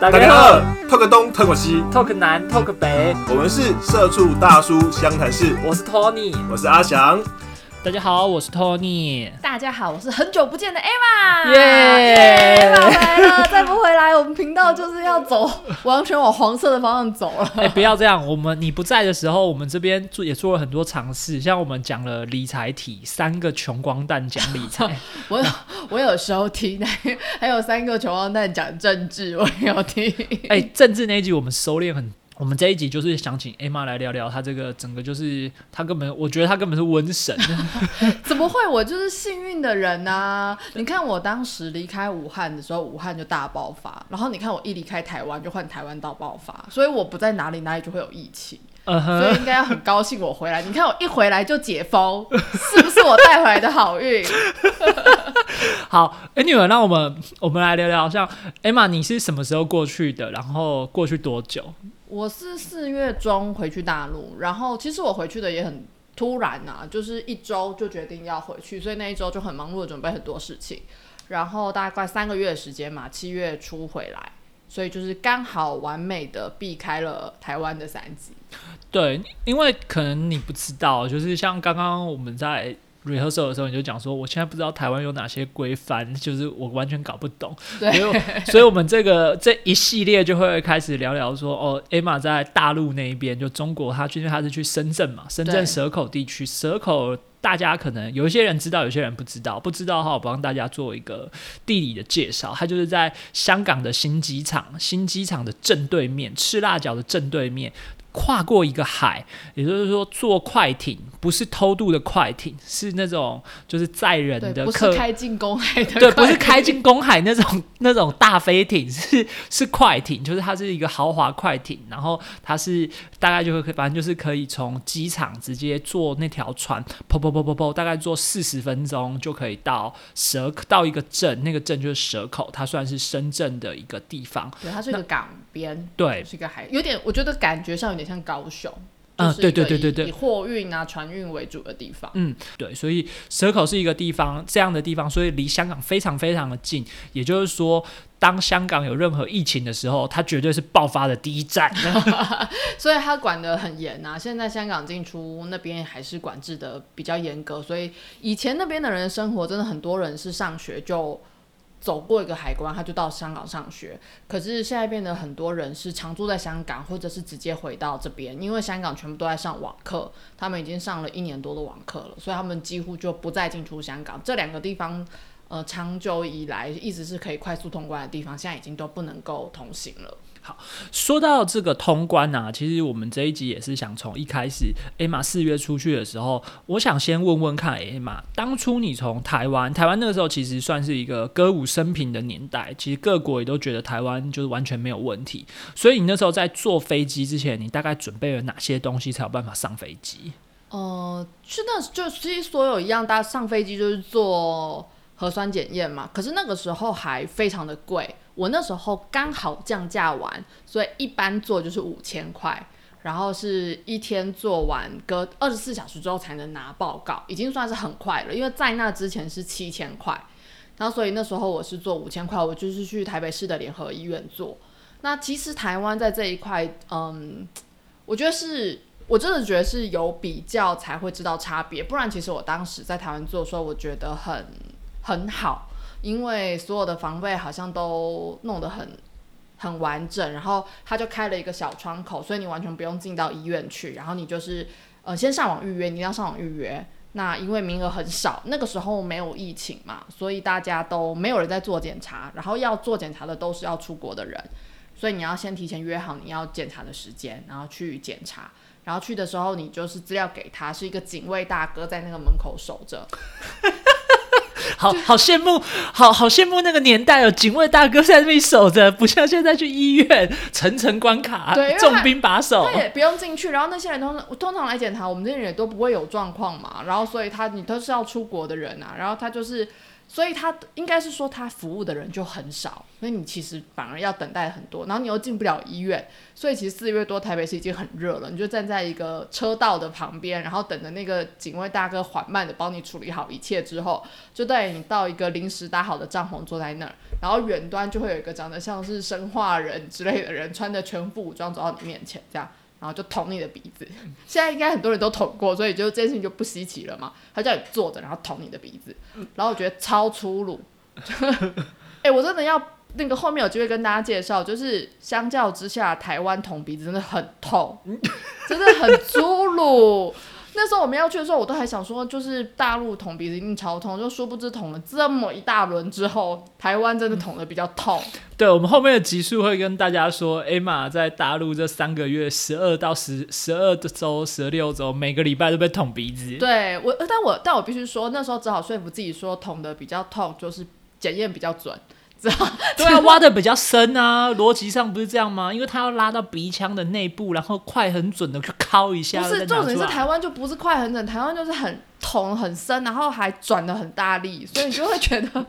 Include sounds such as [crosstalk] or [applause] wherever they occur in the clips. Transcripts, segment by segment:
大家好，talk 东 talk 西，talk 南 talk 北，我们是社畜大叔湘潭市，我是 Tony，我是阿翔。大家好，我是 Tony。大家好，我是很久不见的 Emma。耶，Emma 来了，再不回来，我们频道就是要走完全往黄色的方向走了。[laughs] 哎，不要这样，我们你不在的时候，我们这边做也做了很多尝试，像我们讲了理财体，三个穷光蛋讲理财。[laughs] 我我有时候听，还有三个穷光蛋讲政治，我也有听。哎，政治那一集我们收敛很。我们这一集就是想请 Emma 来聊聊她这个整个，就是她根本，我觉得她根本是瘟神。[laughs] 怎么会？我就是幸运的人呐！你看我当时离开武汉的时候，武汉就大爆发，然后你看我一离开台湾，就换台湾到爆发，所以我不在哪里，哪里就会有疫情。所以应该要很高兴我回来。你看我一回来就解封，是不是我带回来的好运？[laughs] 好，，Anyway，，那我们我们来聊聊，像 Emma，你是什么时候过去的？然后过去多久？我是四月中回去大陆，然后其实我回去的也很突然呐，就是一周就决定要回去，所以那一周就很忙碌的准备很多事情，然后大概三个月的时间嘛，七月初回来，所以就是刚好完美的避开了台湾的三级。对，因为可能你不知道，就是像刚刚我们在。Rehearsal 的时候你就讲说，我现在不知道台湾有哪些规范，[laughs] 就是我完全搞不懂。对，所以我们这个这一系列就会开始聊聊说，哦，Emma 在大陆那一边，就中国，他因为他是去深圳嘛，深圳蛇口地区，蛇口大家可能有一些人知道，有些人不知道，不知道的话，我帮大家做一个地理的介绍。它就是在香港的新机场，新机场的正对面，赤辣角的正对面。跨过一个海，也就是说坐快艇，不是偷渡的快艇，是那种就是载人的，不是开进公海的，对，不是开进公海那种那种大飞艇，是 [laughs] 是快艇，就是它是一个豪华快艇，然后它是大概就会反正就是可以从机场直接坐那条船，噗噗噗噗噗，大概坐四十分钟就可以到蛇到一个镇，那个镇就是蛇口，它算是深圳的一个地方，对，它是一个港边，对，是一个海，有点我觉得感觉上有点。像高雄，嗯，对对对对对，以货运啊、船运为主的地方，嗯，对，所以蛇口是一个地方，这样的地方，所以离香港非常非常的近。也就是说，当香港有任何疫情的时候，它绝对是爆发的第一站。[laughs] 所以它管得很严啊。现在香港进出那边还是管制的比较严格，所以以前那边的人生活，真的很多人是上学就。走过一个海关，他就到香港上学。可是现在变得很多人是常住在香港，或者是直接回到这边，因为香港全部都在上网课，他们已经上了一年多的网课了，所以他们几乎就不再进出香港。这两个地方，呃，长久以来一直是可以快速通关的地方，现在已经都不能够通行了。好，说到这个通关啊，其实我们这一集也是想从一开始，艾玛四月出去的时候，我想先问问看，艾玛，当初你从台湾，台湾那个时候其实算是一个歌舞升平的年代，其实各国也都觉得台湾就是完全没有问题，所以你那时候在坐飞机之前，你大概准备了哪些东西才有办法上飞机？呃，真的就其实所有一样，大家上飞机就是做核酸检验嘛，可是那个时候还非常的贵。我那时候刚好降价完，所以一般做就是五千块，然后是一天做完，隔二十四小时之后才能拿报告，已经算是很快了。因为在那之前是七千块，然后所以那时候我是做五千块，我就是去台北市的联合医院做。那其实台湾在这一块，嗯，我觉得是我真的觉得是有比较才会知道差别，不然其实我当时在台湾做的时候，我觉得很很好。因为所有的防备好像都弄得很很完整，然后他就开了一个小窗口，所以你完全不用进到医院去，然后你就是呃先上网预约，你要上网预约。那因为名额很少，那个时候没有疫情嘛，所以大家都没有人在做检查，然后要做检查的都是要出国的人，所以你要先提前约好你要检查的时间，然后去检查，然后去的时候你就是资料给他，是一个警卫大哥在那个门口守着。[laughs] 好好羡慕，好好羡慕那个年代哦警卫大哥在那里守着，不像现在去医院层层关卡，重兵把守，他也不用进去。然后那些人通常通常来检查，我们这些人也都不会有状况嘛。然后所以他你都是要出国的人啊，然后他就是所以他应该是说他服务的人就很少，所以你其实反而要等待很多，然后你又进不了医院，所以其实四月多台北市已经很热了，你就站在一个车道的旁边，然后等着那个警卫大哥缓慢的帮你处理好一切之后，就带你到一个临时搭好的帐篷坐在那儿，然后远端就会有一个长得像是生化人之类的人，穿着全副武装走到你面前，这样。然后就捅你的鼻子，现在应该很多人都捅过，所以就这件事情就不稀奇了嘛。他叫你坐着，然后捅你的鼻子，然后我觉得超粗鲁。[laughs] 哎、我真的要那个后面有机会跟大家介绍，就是相较之下，台湾捅鼻子真的很痛，真的很粗鲁。那时候我们要去的时候，我都还想说，就是大陆捅鼻子一定超痛，就殊不知捅了这么一大轮之后，台湾真的捅的比较痛。[laughs] 对我们后面的集数会跟大家说，Emma 在大陆这三个月，十二到十十二周、十六周，每个礼拜都被捅鼻子。对我，呃但我但我必须说，那时候只好说服自己说捅的比较痛，就是检验比较准，知道？[laughs] 对啊，挖的比较深啊，逻辑上不是这样吗？因为他要拉到鼻腔的内部，然后快很准的去敲一下，不是重点是台湾就不是快很准，台湾就是很捅很深，然后还转的很大力，所以你就会觉得 [laughs]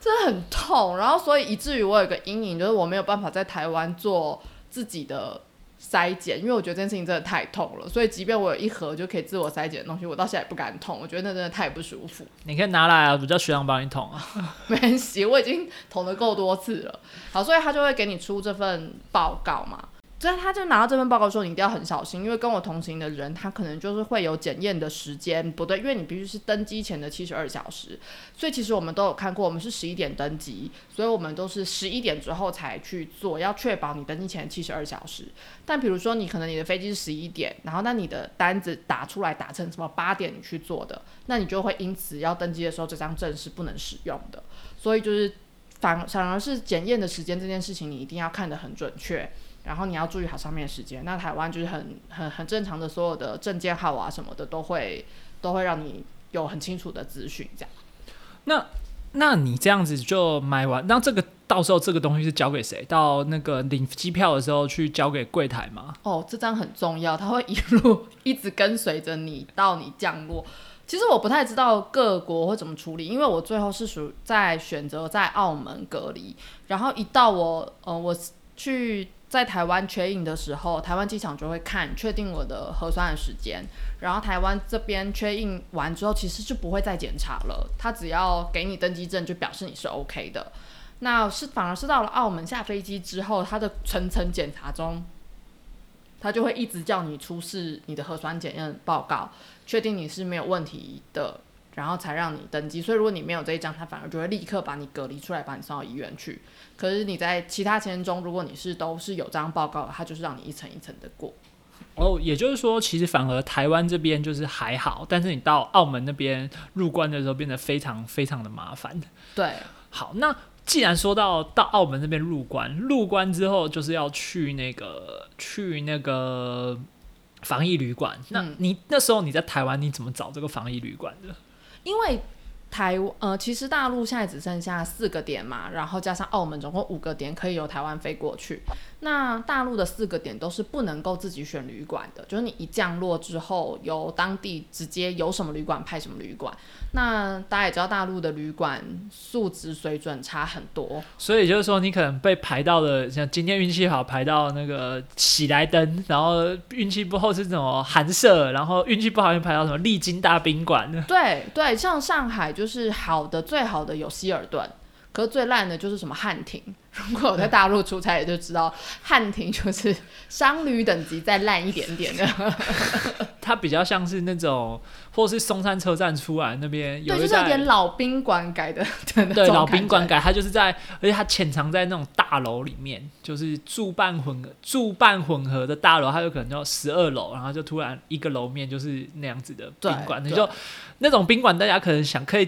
真的很痛，然后所以以至于我有个阴影，就是我没有办法在台湾做自己的筛检，因为我觉得这件事情真的太痛了，所以即便我有一盒就可以自我筛检的东西，我到现在也不敢捅，我觉得那真的太不舒服。你可以拿来啊，我叫学长帮你捅啊。[laughs] 没关系，我已经捅的够多次了。好，所以他就会给你出这份报告嘛。所以他就拿到这份报告说，你一定要很小心，因为跟我同行的人，他可能就是会有检验的时间不对，因为你必须是登机前的七十二小时。所以其实我们都有看过，我们是十一点登机，所以我们都是十一点之后才去做，要确保你登机前七十二小时。但比如说你可能你的飞机是十一点，然后那你的单子打出来打成什么八点你去做的，那你就会因此要登机的时候这张证是不能使用的。所以就是反反而是检验的时间这件事情，你一定要看得很准确，然后你要注意好上面的时间。那台湾就是很很很正常的，所有的证件号啊什么的都会都会让你有很清楚的资讯，这样。那那你这样子就买完，那这个到时候这个东西是交给谁？到那个领机票的时候去交给柜台吗？哦，这张很重要，它会一路一直跟随着你到你降落。其实我不太知道各国会怎么处理，因为我最后是属在选择在澳门隔离，然后一到我呃我去在台湾缺印的时候，台湾机场就会看确定我的核酸的时间，然后台湾这边缺印完之后，其实就不会再检查了，他只要给你登机证，就表示你是 OK 的。那是反而是到了澳门下飞机之后，他的层层检查中，他就会一直叫你出示你的核酸检验报告，确定你是没有问题的，然后才让你登机。所以如果你没有这一张，他反而就会立刻把你隔离出来，把你送到医院去。可是你在其他签中，如果你是都是有这张报告的，他就是让你一层一层的过。哦，也就是说，其实反而台湾这边就是还好，但是你到澳门那边入关的时候变得非常非常的麻烦。对，好，那既然说到到澳门那边入关，入关之后就是要去那个去那个防疫旅馆。那嗯你那时候你在台湾，你怎么找这个防疫旅馆的？因为台呃，其实大陆现在只剩下四个点嘛，然后加上澳门，总共五个点可以由台湾飞过去。那大陆的四个点都是不能够自己选旅馆的，就是你一降落之后，由当地直接有什么旅馆派什么旅馆。那大家也知道，大陆的旅馆素质水准差很多，所以就是说，你可能被排到了，像今天运气好排到那个喜来登，然后运气不好是什么寒舍，然后运气不好又排到什么丽晶大宾馆。对对，像上海就是好的最好的有希尔顿，可是最烂的就是什么汉庭。[laughs] 如果我在大陆出差，也就知道汉庭 [laughs] 就是商旅等级再烂一点点的。[laughs] 它比较像是那种，或是松山车站出来那边有对，一就是有点老宾馆改的的那种对老。宾馆改，它就是在，而且它潜藏在那种大楼里面，就是住办混合住办混合的大楼，它有可能叫十二楼，然后就突然一个楼面就是那样子的宾馆，对你就那种宾馆，大家可能想可以。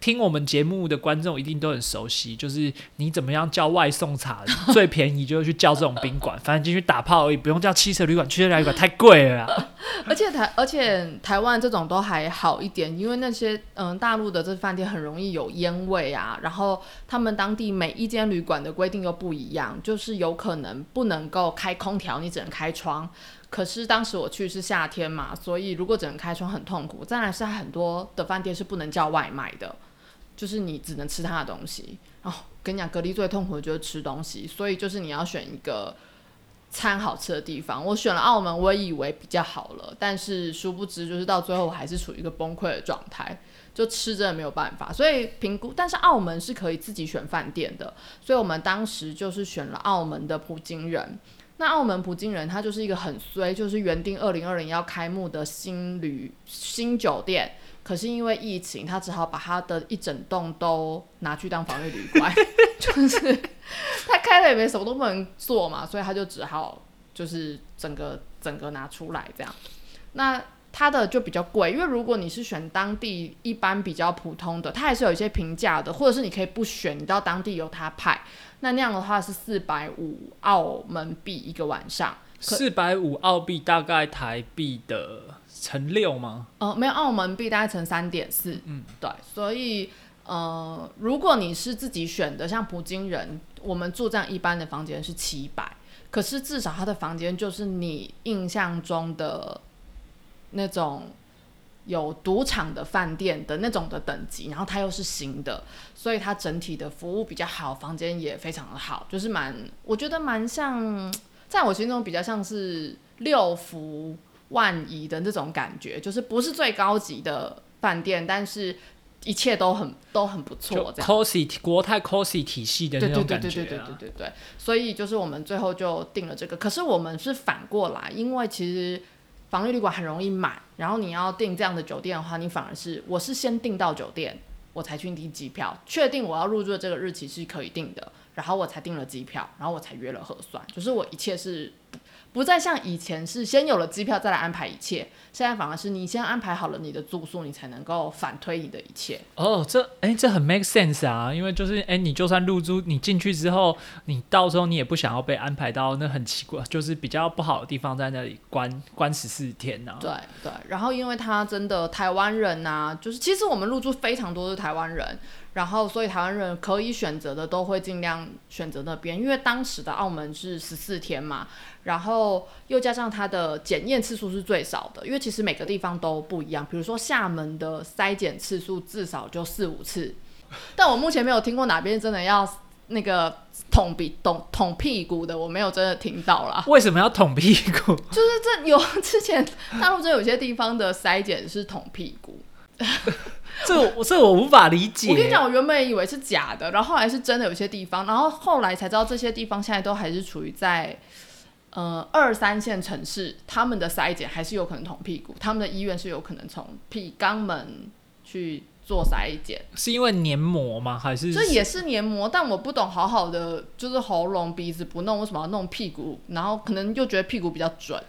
听我们节目的观众一定都很熟悉，就是你怎么样叫外送茶 [laughs] 最便宜，就是去叫这种宾馆，反正进去打炮而已，不用叫汽车旅馆，汽车旅馆太贵了。[laughs] 而且台而且台湾这种都还好一点，因为那些嗯大陆的这饭店很容易有烟味啊，然后他们当地每一间旅馆的规定又不一样，就是有可能不能够开空调，你只能开窗。可是当时我去是夏天嘛，所以如果只能开窗很痛苦。再来是很多的饭店是不能叫外卖的，就是你只能吃他的东西。哦，跟你讲，隔离最痛苦的就是吃东西，所以就是你要选一个餐好吃的地方。我选了澳门，我以为比较好了，但是殊不知就是到最后我还是处于一个崩溃的状态，就吃真的没有办法。所以评估，但是澳门是可以自己选饭店的，所以我们当时就是选了澳门的普京人。那澳门普京人他就是一个很衰，就是原定二零二零要开幕的新旅新酒店。可是因为疫情，他只好把他的一整栋都拿去当防疫旅馆，[laughs] 就是他开了也没什么都不能做嘛，所以他就只好就是整个整个拿出来这样。那他的就比较贵，因为如果你是选当地一般比较普通的，它还是有一些平价的，或者是你可以不选，你到当地由他派。那那样的话是四百五澳门币一个晚上，四百五澳币大概台币的。乘六吗？呃，没有，澳门币大概乘三点四。嗯，对，所以呃，如果你是自己选的，像普京人，我们住这样一般的房间是七百，可是至少他的房间就是你印象中的那种有赌场的饭店的那种的等级，然后它又是新的，所以它整体的服务比较好，房间也非常的好，就是蛮，我觉得蛮像，在我心中比较像是六福。万亿的那种感觉，就是不是最高级的饭店，但是一切都很都很不错。这样，cosy 国泰 cosy 体系的那种感觉。对对对对对对对对。所以就是我们最后就定了这个。可是我们是反过来，因为其实防御旅馆很容易买，然后你要订这样的酒店的话，你反而是我是先订到酒店，我才去订机票，确定我要入住的这个日期是可以订的，然后我才订了机票，然后我才约了核酸，就是我一切是。不再像以前是先有了机票再来安排一切，现在反而是你先安排好了你的住宿，你才能够反推你的一切。哦，这哎，这很 make sense 啊，因为就是哎，你就算入住，你进去之后，你到时候你也不想要被安排到那很奇怪，就是比较不好的地方，在那里关关十四天呢。对对，然后因为他真的台湾人呐，就是其实我们入住非常多是台湾人。然后，所以台湾人可以选择的都会尽量选择那边，因为当时的澳门是十四天嘛，然后又加上它的检验次数是最少的，因为其实每个地方都不一样。比如说厦门的筛检次数至少就四五次，但我目前没有听过哪边真的要那个捅鼻捅捅屁股的，我没有真的听到啦。为什么要捅屁股？[laughs] 就是这有之前大陆这有些地方的筛检是捅屁股。[laughs] 这我这我无法理解。我跟你讲，我原本以为是假的，然后后来是真的。有些地方，然后后来才知道，这些地方现在都还是处于在呃二三线城市，他们的筛检还是有可能捅屁股，他们的医院是有可能从屁肛门去做筛检。是因为黏膜吗？还是这也是黏膜？但我不懂，好好的就是喉咙鼻子不弄，为什么要弄屁股？然后可能又觉得屁股比较准。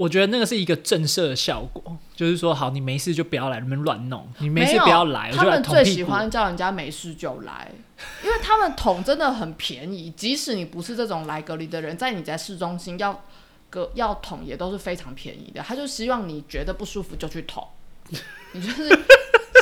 我觉得那个是一个震慑的效果，就是说，好，你没事就不要来那边乱弄，你没事不要来。他们最喜欢叫人家没事就来，因为他们桶真的很便宜，即使你不是这种来隔离的人，在你在市中心要隔要捅也都是非常便宜的。他就希望你觉得不舒服就去捅，你就是。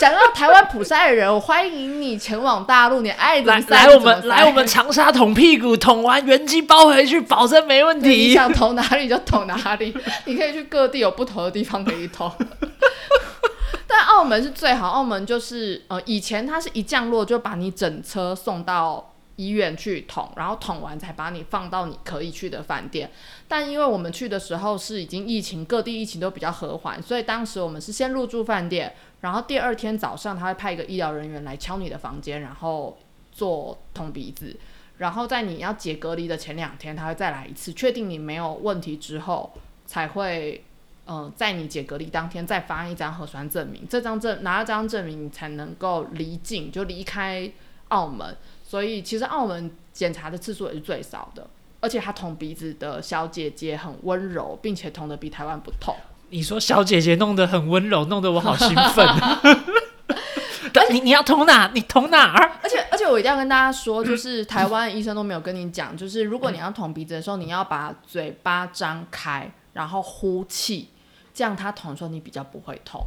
想要台湾普赛的人，我欢迎你前往大陆。你爱来来我们来我们长沙捅屁股，捅完原机包回去，保证没问题。你想捅哪里就捅哪里，你可以去各地有不同的地方可以捅。[laughs] 但澳门是最好，澳门就是呃，以前它是一降落就把你整车送到。医院去捅，然后捅完才把你放到你可以去的饭店。但因为我们去的时候是已经疫情，各地疫情都比较和缓，所以当时我们是先入住饭店，然后第二天早上他会派一个医疗人员来敲你的房间，然后做捅鼻子，然后在你要解隔离的前两天，他会再来一次，确定你没有问题之后，才会嗯在你解隔离当天再发一张核酸证明，这张证拿这张证明你才能够离境，就离开澳门。所以其实澳门检查的次数也是最少的，而且他捅鼻子的小姐姐很温柔，并且捅的比台湾不痛。你说小姐姐弄得很温柔，弄得我好兴奋。[laughs] 你你要捅哪？你捅哪儿？而且而且我一定要跟大家说，就是台湾医生都没有跟你讲，就是如果你要捅鼻子的时候，你要把嘴巴张开，然后呼气，这样他捅的时候你比较不会痛。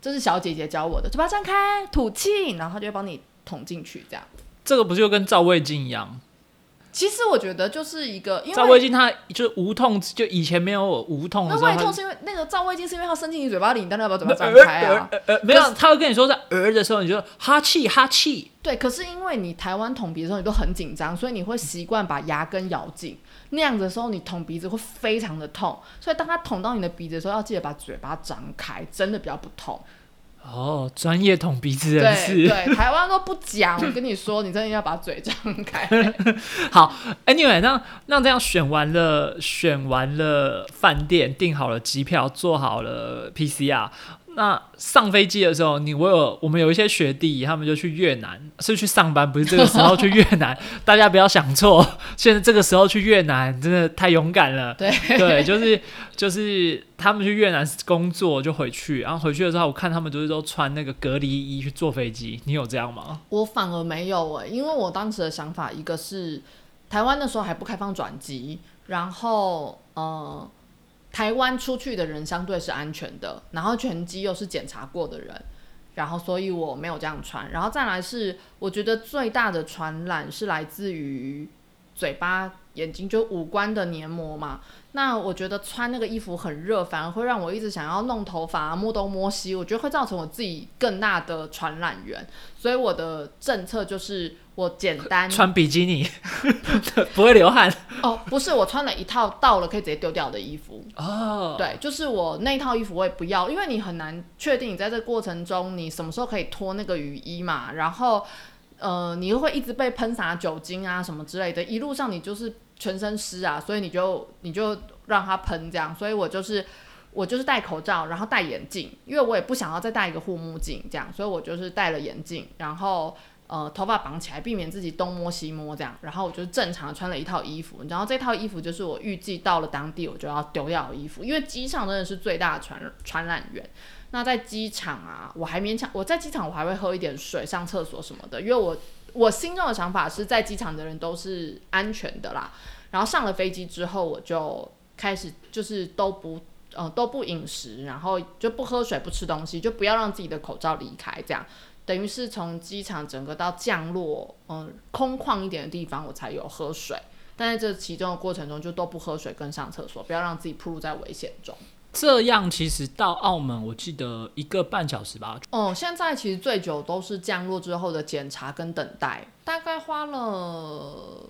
这是小姐姐教我的，嘴巴张开，吐气，然后就会帮你捅进去，这样。这个不就跟照胃镜一样？其实我觉得就是一个，因照胃为镜它就是无痛，就以前没有无痛的那胃痛是因为那个照胃镜是因为它伸进你嘴巴里，你当然要把嘴巴张呃开啊。呃呃没有，他会跟你说在呃的时候，你就哈气哈气，对，可是因为你台湾捅鼻的时候你都很紧张，所以你会习惯把牙根咬紧，那样子的时候你捅鼻子会非常的痛，所以当他捅到你的鼻子的时候，要记得把嘴巴张开，真的比较不痛。哦，专业捅鼻子人对士。对，台湾都不讲，我跟你说，你真的要把嘴张开。[laughs] 好，Anyway，那那这样选完了，选完了饭店，订好了机票，做好了 PCR。那上飞机的时候，你我有我们有一些学弟，他们就去越南，是去上班，不是这个时候去越南。[laughs] 大家不要想错，现在这个时候去越南真的太勇敢了。对对，就是就是他们去越南工作就回去，然后回去的时候，我看他们就是都穿那个隔离衣去坐飞机。你有这样吗？我反而没有哎、因为我当时的想法，一个是台湾那时候还不开放转机，然后呃，台湾出去的人相对是安全的，然后拳击又是检查过的人，然后所以我没有这样穿。然后再来是，我觉得最大的传染是来自于嘴巴、眼睛，就五官的黏膜嘛。那我觉得穿那个衣服很热，反而会让我一直想要弄头发、摸东摸西，我觉得会造成我自己更大的传染源。所以我的政策就是我简单穿比基尼 [laughs] 不会流汗哦，不是我穿了一套到了可以直接丢掉的衣服。哦。对，就是我那一套衣服我也不要，因为你很难确定你在这个过程中你什么时候可以脱那个雨衣嘛，然后呃你又会一直被喷洒酒精啊什么之类的，一路上你就是全身湿啊，所以你就你就让它喷这样，所以我就是。我就是戴口罩，然后戴眼镜，因为我也不想要再戴一个护目镜，这样，所以我就是戴了眼镜，然后呃头发绑起来，避免自己东摸西摸这样，然后我就正常穿了一套衣服，然后这套衣服就是我预计到了当地我就要丢掉的衣服，因为机场真的是最大的传传染源。那在机场啊，我还勉强我在机场我还会喝一点水、上厕所什么的，因为我我心中的想法是在机场的人都是安全的啦。然后上了飞机之后，我就开始就是都不。呃，都不饮食，然后就不喝水、不吃东西，就不要让自己的口罩离开，这样等于是从机场整个到降落，嗯、空旷一点的地方，我才有喝水。但在这其中的过程中，就都不喝水跟上厕所，不要让自己暴露在危险中。这样其实到澳门，我记得一个半小时吧。哦、现在其实最久都是降落之后的检查跟等待，大概花了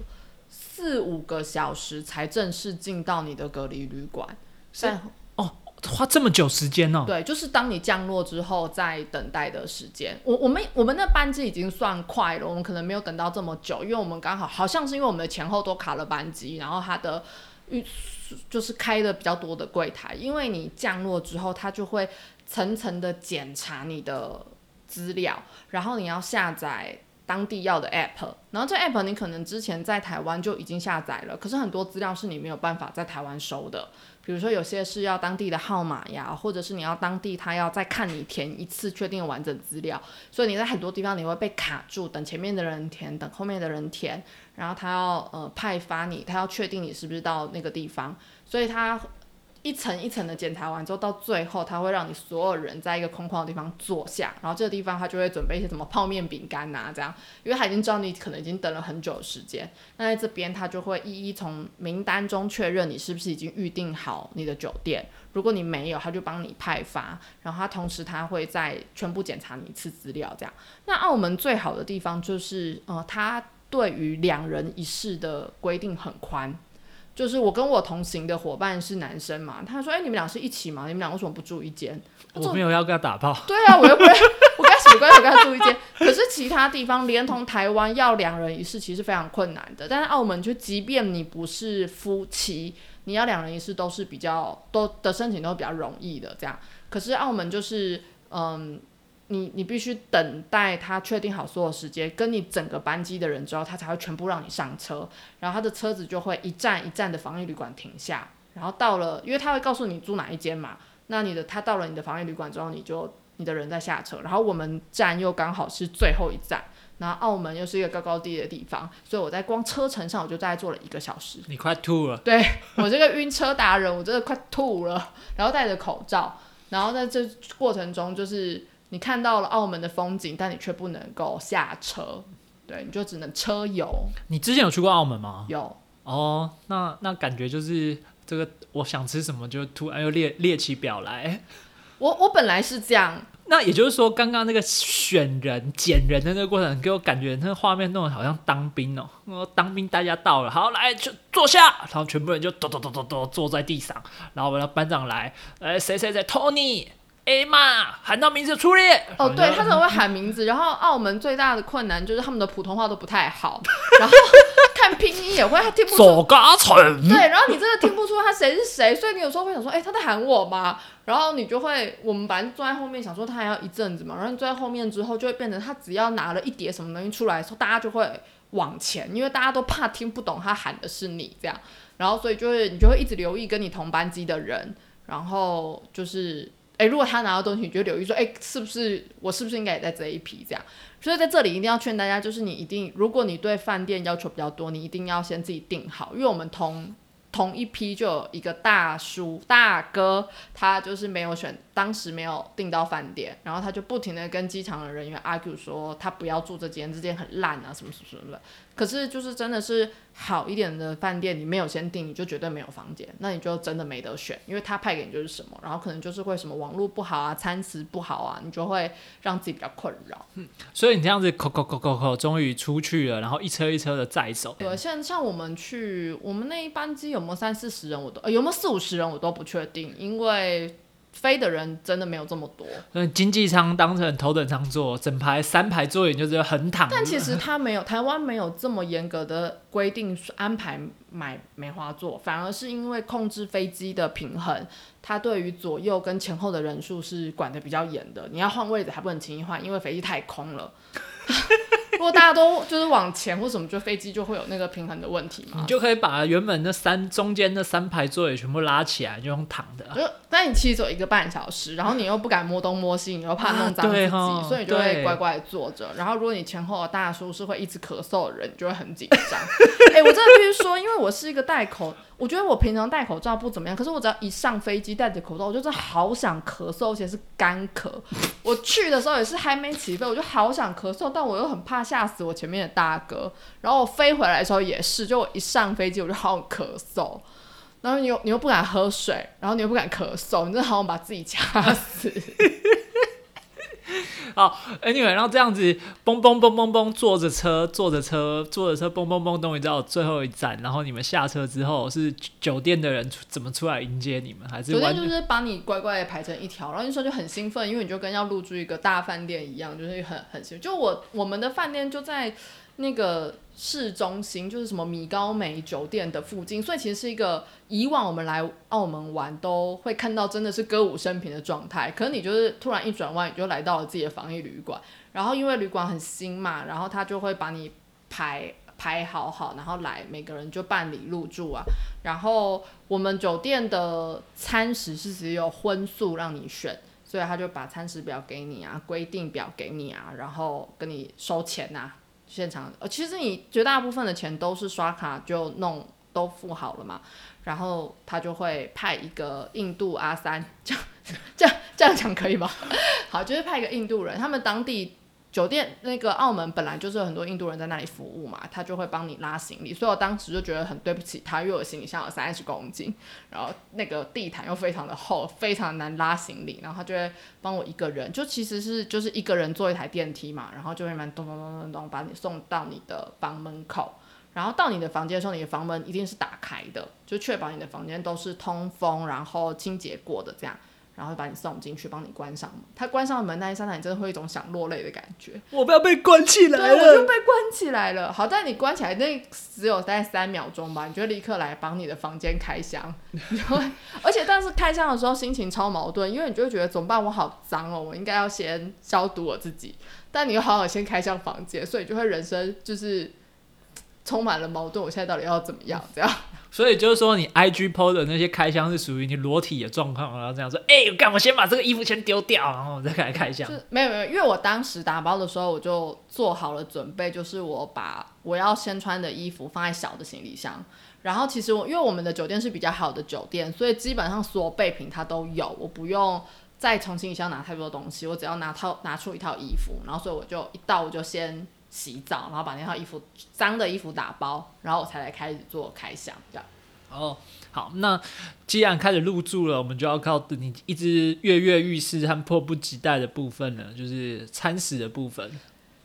四五个小时才正式进到你的隔离旅馆。是哦花这么久时间哦、对，就是当你降落之后，在等待的时间，我我们我们那班机已经算快了，我们可能没有等到这么久，因为我们刚好好像是因为我们的前后都卡了班机，然后它的预就是开的比较多的柜台，因为你降落之后，它就会层层的检查你的资料，然后你要下载。当地要的 app，然后这 app 你可能之前在台湾就已经下载了，可是很多资料是你没有办法在台湾收的，比如说有些是要当地的号码呀，或者是你要当地他要再看你填一次确定完整资料，所以你在很多地方你会被卡住，等前面的人填，等后面的人填，然后他要呃派发你，他要确定你是不是到那个地方，所以他一层一层的检查完之后，到最后他会让你所有人在一个空旷的地方坐下，然后这个地方他就会准备一些什么泡面、饼干呐这样，因为他已经知道你可能已经等了很久时间。那在这边他就会一一从名单中确认你是不是已经预定好你的酒店，如果你没有，他就帮你派发，然后他同时他会再全部检查你一次资料这样。那澳门最好的地方就是，呃，他对于两人一室的规定很宽。就是我跟我同行的伙伴是男生嘛，他说：“哎、你们俩是一起吗？你们俩为什么不住一间？”我没有要跟他打炮，对啊，我又不会我跟他什么关系？我跟他住一间。可是其他地方，连同台湾要两人一室，其实非常困难的。但是澳门就，即便你不是夫妻，你要两人一室都是比较都的申请都比较容易的。这样，可是澳门就是，嗯，你你必须等待他确定好所有时间，跟你整个班机的人之后，他才会全部让你上车，然后他的车子就会一站一站的防疫旅馆停下，然后到了，因为他会告诉你住哪一间嘛。那你的他到了你的防疫旅馆之后，你就你的人再下车，然后我们站又刚好是最后一站，然后澳门又是一个高高低低的地方，所以我在光车程上我就大概坐了一个小时。你快吐了。对我这个晕车达人，我真的快吐了，然后戴着口罩，然后在这过程中就是你看到了澳门的风景，但你却不能够下车，对，你就只能车游你之前有去过澳门吗？有。哦，那那感觉就是这个，我想吃什么就突然又列列起表来。我我本来是这样，那也就是说，刚刚那个选人、捡人的那个过程，给我感觉那个画面弄得好像当兵哦。我当兵，大家到了，好来就坐下，然后全部人就咚咚咚咚咚坐在地上，然后我的班长来，哎谁谁谁，Tony。哎妈！喊到名字出列哦，对他可能会喊名字。然后澳门最大的困难就是他们的普通话都不太好，[laughs] 然后看拼音也会他听不出。左嘎成。对，然后你真的听不出他谁是谁，所以你有时候会想说，哎，他在喊我吗？然后你就会，我们反正坐在后面想说他还要一阵子嘛。然后你坐在后面之后，就会变成他只要拿了一叠什么东西出来的时候，大家就会往前，因为大家都怕听不懂他喊的是你这样。然后所以就会你就会一直留意跟你同班级的人，然后就是。哎，如果他拿到东西，你就留意说，哎，是不是我是不是应该也在这一批这样？所以在这里一定要劝大家，就是你一定，如果你对饭店要求比较多，你一定要先自己订好，因为我们同同一批就有一个大叔大哥，他就是没有选，当时没有订到饭店，然后他就不停的跟机场的人员 argue 说，他不要住这间，这间很烂啊，什么什么什么的。可是就是真的是好一点的饭店，你没有先订，你就绝对没有房间，那你就真的没得选，因为他派给你就是什么，然后可能就是会什么网络不好啊，餐食不好啊，你就会让自己比较困扰。嗯，所以你这样子扣扣扣扣扣，终于出去了，然后一车一车的载走。对，像像我们去，我们那一班机有没有三四十人，我都有没有四五十人，我都不确定，因为。飞的人真的没有这么多，嗯，经济舱当成头等舱坐，整排三排座椅就是横躺。但其实它没有，台湾没有这么严格的规定安排买梅花座，反而是因为控制飞机的平衡，它对于左右跟前后的人数是管的比较严的。你要换位置还不能轻易换，因为飞机太空了。[laughs] 如果大家都就是往前或什么，就飞机就会有那个平衡的问题嘛。你就可以把原本那三中间那三排座椅全部拉起来，就用躺的。就但你其实走一个半小时，然后你又不敢摸东摸西，你又怕弄脏 [laughs] 自己，所以你就会乖乖坐着。然后如果你前后的大叔是会一直咳嗽的人，你就会很紧张。[laughs] 哎，我真的必须说，因为我是一个戴口。我觉得我平常戴口罩不怎么样，可是我只要一上飞机戴着口罩，我就是好想咳嗽，而且是干咳。[laughs] 我去的时候也是还没起飞，我就好想咳嗽，但我又很怕吓死我前面的大哥。然后我飞回来的时候也是，就我一上飞机我就好想咳嗽，然后你又你又不敢喝水，然后你又不敢咳嗽，你真的好想把自己掐死。[laughs] [laughs] 好，Anyway，然后这样子嘣嘣嘣嘣嘣，坐着车，坐着车，坐着车，嘣嘣嘣，终于到最后一站。然后你们下车之后，是酒店的人怎么出来迎接你们？还是酒店就是把你乖乖的排成一条，然后那时候就很兴奋，因为你就跟要入住一个大饭店一样，就是很很兴奋。就我我们的饭店就在。那个市中心就是什么米高梅酒店的附近，所以其实是一个以往我们来澳门玩都会看到真的是歌舞升平的状态。可是你就是突然一转弯，你就来到了自己的防疫旅馆。然后因为旅馆很新嘛，然后他就会把你排排好好，然后来每个人就办理入住啊。然后我们酒店的餐食是只有荤素让你选，所以他就把餐食表给你啊，规定表给你啊，然后跟你收钱呐。现场呃，其实你绝大部分的钱都是刷卡就弄都付好了嘛，然后他就会派一个印度阿三，这样这样这样讲可以吗？[laughs] 好，就是派一个印度人，他们当地。酒店那个澳门本来就是很多印度人在那里服务嘛，他就会帮你拉行李，所以我当时就觉得很对不起他，因为我行李箱有三十公斤，然后那个地毯又非常的厚，非常难拉行李，然后他就会帮我一个人，就其实是就是一个人坐一台电梯嘛，然后就会蛮咚咚咚咚咚把你送到你的房门口，然后到你的房间的时候，你的房门一定是打开的，就确保你的房间都是通风，然后清洁过的这样。然后把你送进去，帮你关上门。他关上门那一刹那，你真的会有一种想落泪的感觉。我不要被关起来了，我就被关起来了。好在你关起来那只有大概三秒钟吧，你就立刻来帮你的房间开箱。[laughs] 你会，而且但是开箱的时候心情超矛盾，因为你就会觉得怎么办？我好脏哦，我应该要先消毒我自己。但你又好好先开箱房间，所以就会人生就是充满了矛盾。我现在到底要怎么样？[laughs] 这样。所以就是说，你 I G PO 的那些开箱是属于你裸体的状况，然后这样说，哎，干，我先把这个衣服先丢掉，然后我再开开箱。没有没有，因为我当时打包的时候，我就做好了准备，就是我把我要先穿的衣服放在小的行李箱，然后其实我因为我们的酒店是比较好的酒店，所以基本上所有备品它都有，我不用再从行李箱拿太多东西，我只要拿套拿出一套衣服，然后所以我就一到我就先。洗澡，然后把那套衣服脏的衣服打包，然后我才来开始做开箱这样。哦，好，那既然开始入住了，我们就要靠你一直跃跃欲试和迫不及待的部分了，就是餐食的部分。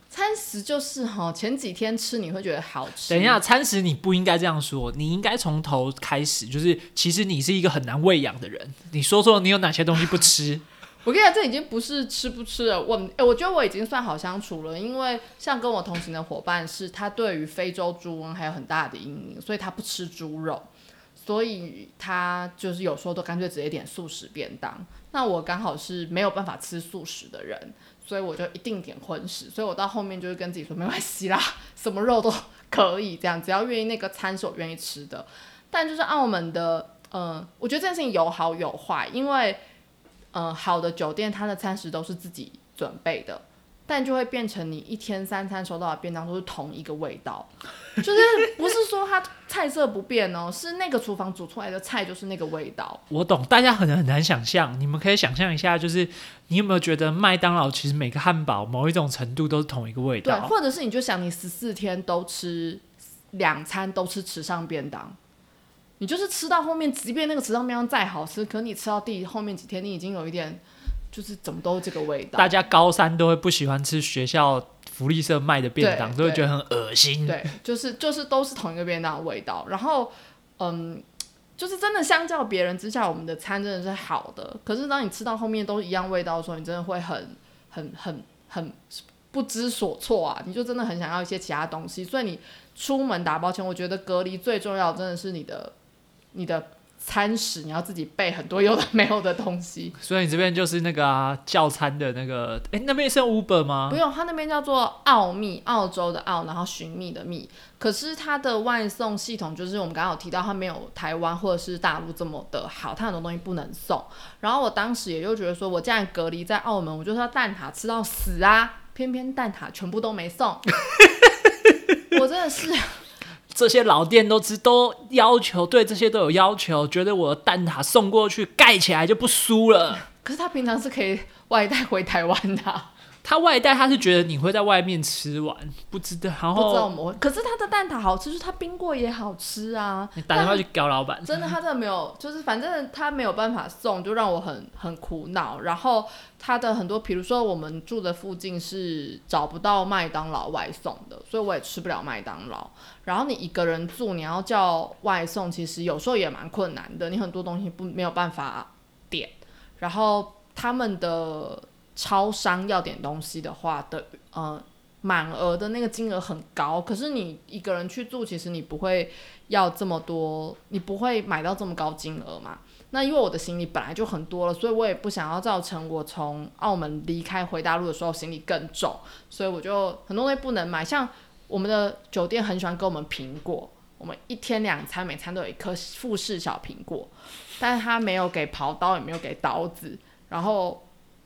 餐食就是哈，前几天吃你会觉得好吃。等一下，，餐食你不应该这样说，你应该从头开始，就是其实你是一个很难喂养的人。你说说你有哪些东西不吃？我跟你讲，这已经不是吃不吃的问，哎、我觉得我已经算好相处了，因为像跟我同行的伙伴是，他对于非洲猪瘟还有很大的阴影，所以他不吃猪肉，所以他就是有时候都干脆直接点素食便当。那我刚好是没有办法吃素食的人，所以我就一定点荤食，所以我到后面就是跟自己说没关系啦，什么肉都 [laughs] 可以，这样只要愿意那个餐是我愿意吃的。但就是澳门的，呃，我觉得这件事情有好有坏，因为呃，好的酒店它的餐食都是自己准备的，但就会变成你一天三餐收到的便当都是同一个味道，[laughs] 就是不是说它菜色不变哦，是那个厨房煮出来的菜就是那个味道。我懂，大家可能很难想象，你们可以想象一下，就是你有没有觉得麦当劳其实每个汉堡某一种程度都是同一个味道对，道？或者是你就想你十四天都吃两餐都吃池上便当，你就是吃到后面，即便那个池上便当再好吃，可你吃到第后面几天，你已经有一点就是怎么都是这个味道。大家高三都会不喜欢吃学校福利社卖的便当，都会觉得很恶心。对，就是就是都是同一个便当的味道。然后，嗯，就是真的相较别人之下，我们的餐真的是好的。可是当你吃到后面都一样味道的时候，你真的会很很很很不知所措啊！你就真的很想要一些其他东西。所以你出门打包前，我觉得隔离最重要真的是你的你的餐食，你要自己备很多有的没有的东西。所以你这边就是那个啊，叫餐的那个，哎、那边是用 Uber 吗不？用，它那边叫做奥秘，澳洲的澳，然后寻觅的觅。可是它的外送系统就是我们刚刚有提到，它没有台湾或者是大陆这么的好，它很多东西不能送。然后我当时也就觉得说，我既然隔离在澳门，我就是要蛋挞吃到死啊！偏偏蛋挞全部都没送，[laughs] 我真的是这些老店都知都要求，对这些都有要求，觉得我的蛋挞送过去盖起来就不酥了。可是他平常是可以外带回台湾的、他外带，他是觉得你会在外面吃完，不知道，然不知道我们。可是他的蛋挞好吃，就是他冰过也好吃啊。你打电话去搞老板，真的，他真的没有，就是反正他没有办法送，就让我很很苦恼。然后他的很多，比如说我们住的附近是找不到麦当劳外送的，所以我也吃不了麦当劳。然后你一个人住，你要叫外送，其实有时候也蛮困难的，你很多东西不没有办法点。然后他们的超商要点东西的话的呃满额的那个金额很高，可是你一个人去住，其实你不会要这么多，你不会买到这么高金额嘛。那因为我的行李本来就很多了，所以我也不想要造成我从澳门离开回大陆的时候行李更重，所以我就很多东西不能买。像我们的酒店很喜欢给我们苹果，我们一天两餐每餐都有一颗富士小苹果，但是他没有给刨刀，也没有给刀子，然后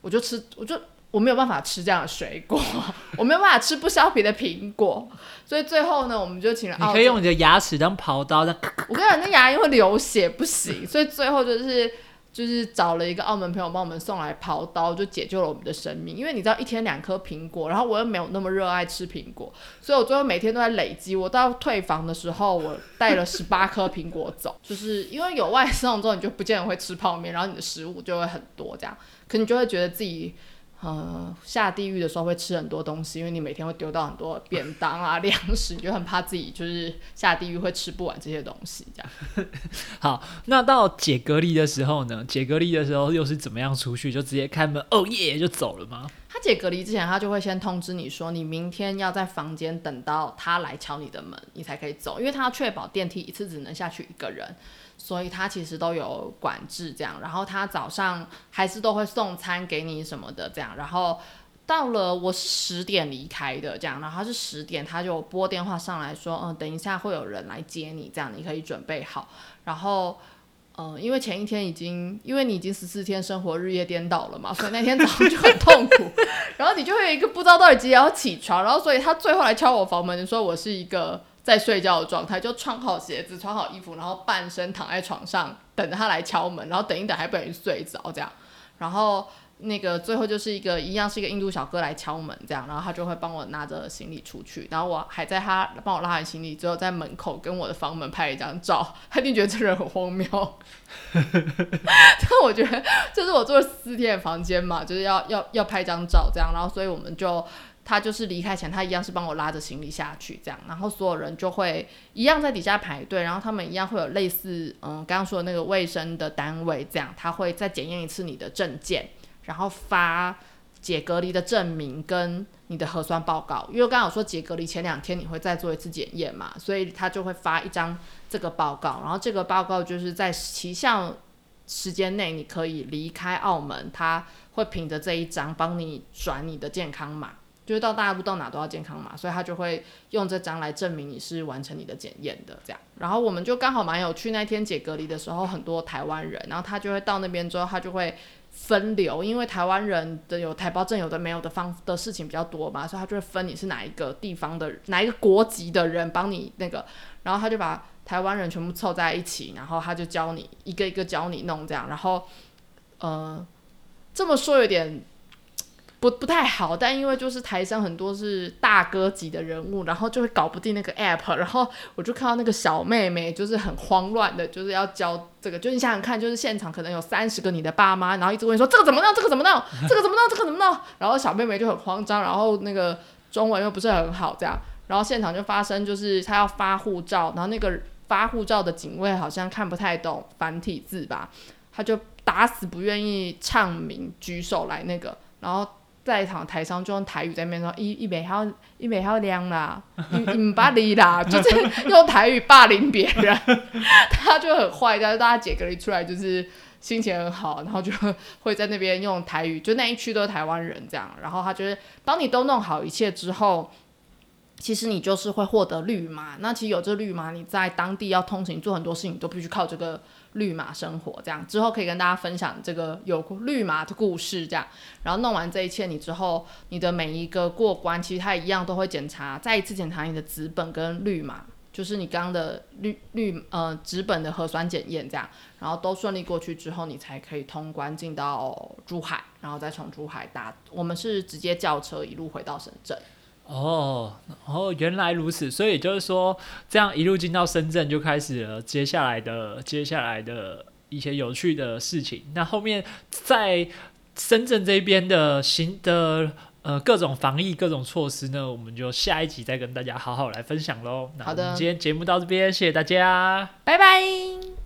我就吃，我就我没有办法吃这样的水果，[laughs] 我没有办法吃不削皮的苹果，所以最后呢，我们就请了你可以用你的牙齿当刨刀，但我跟你讲，那牙龈会流血，不行，所以最后就是就是找了一个澳门朋友帮我们送来刨刀，就解救了我们的生命。因为你知道一天两颗苹果，然后我又没有那么热爱吃苹果，所以我最后每天都在累积。我到退房的时候，我带了 [laughs] 十八颗苹果走，就是因为有外送之后，你就不见得会吃泡面，然后你的食物就会很多这样，可你就会觉得自己。呃，下地狱的时候会吃很多东西，因为你每天会丢到很多便当啊、粮食，你就很怕自己就是下地狱会吃不完这些东西，这样。[laughs] 好，那到解隔离的时候呢？解隔离的时候又是怎么样出去？就直接开门，哦耶，就走了吗？他解隔离之前，他就会先通知你说，你明天要在房间等到他来敲你的门，你才可以走，因为他要确保电梯一次只能下去一个人，所以他其实都有管制这样。然后他早上还是都会送餐给你什么的这样，然后。到了我是十点离开的，这样，然后他是十点，他就拨电话上来说，嗯，等一下会有人来接你，这样你可以准备好。然后，嗯，因为前一天已经，因为你已经十四天生活日夜颠倒了嘛，[laughs] 所以那天早上就很痛苦。然后你就会有一个不知道到底几点要起床，然后所以他最后来敲我房门的时候，我是一个在睡觉的状态，就穿好鞋子、穿好衣服，然后半身躺在床上等着他来敲门，然后等一等还不小心睡着这样。然后那个最后就是一个一样是一个印度小哥来敲门这样，然后他就会帮我拿着行李出去，然后我还在他帮我拉完行李之后，在门口跟我的房门拍了一张照，[laughs] 他一定觉得这人很荒谬。但我觉得这是我住了四天的房间嘛，就是要要要拍张照这样，然后所以我们就。他就是离开前，他一样是帮我拉着行李下去，这样，然后所有人就会一样在底下排队，然后他们一样会有类似，嗯，刚刚说的那个卫生的单位，这样，他会再检验一次你的证件，然后发解隔离的证明跟你的核酸报告，因为刚刚有说解隔离前两天你会再做一次检验嘛，所以他就会发一张这个报告，然后这个报告就是在期限时间内你可以离开澳门，他会凭着这一张帮你转你的健康码。就是到大陆到哪都要健康码，所以他就会用这张来证明你是完成你的检验的这样。然后我们就刚好蛮有趣，那天解隔离的时候，很多台湾人，然后他就会到那边之后，他就会分流，因为台湾人的有台胞证，有的没有的方的事情比较多嘛，所以他就会分你是哪一个地方的哪一个国籍的人帮你那个，然后他就把台湾人全部凑在一起，然后他就教你一个一个教你弄这样，然后呃这么说有点。不不太好，但因为就是台上很多是大哥级的人物，然后就会搞不定那个 app，然后我就看到那个小妹妹就是很慌乱的，就是要教这个，就你想想看，就是现场可能有三十个你的爸妈，然后一直问说这个怎么弄，这个怎么弄，这个怎么弄，这个怎么弄，然后小妹妹就很慌张，然后那个中文又不是很好，这样，然后现场就发生就是她要发护照，然后那个发护照的警卫好像看不太懂繁体字吧，他就打死不愿意唱名举手来那个，然后。在场台上就用台语在那边说，一一杯还要一杯还要凉啦，你你啦，[laughs] 就是用台语霸凌别人，[laughs] 他就很坏，但是大家解隔离出来就是心情很好，然后就会在那边用台语，就那一区都是台湾人这样，然后他就是当你都弄好一切之后。其实你就是会获得绿码，那其实有这绿码，你在当地要通勤做很多事情都必须靠这个绿码生活。这样之后可以跟大家分享这个有绿码的故事。这样，然后弄完这一切，你之后你的每一个过关，其实它一样都会检查，再一次检查你的纸本跟绿码，就是你刚刚的绿绿呃纸本的核酸检验这样，然后都顺利过去之后，你才可以通关进到珠海，然后再从珠海搭，我们是直接叫车一路回到深圳。哦，哦，原来如此，所以就是说，这样一路进到深圳，就开始了接下来的接下来的一些有趣的事情。那后面在深圳这边的行的呃各种防疫各种措施呢，我们就下一集再跟大家好好来分享喽。好的，今天节目到这边，谢谢大家，拜拜。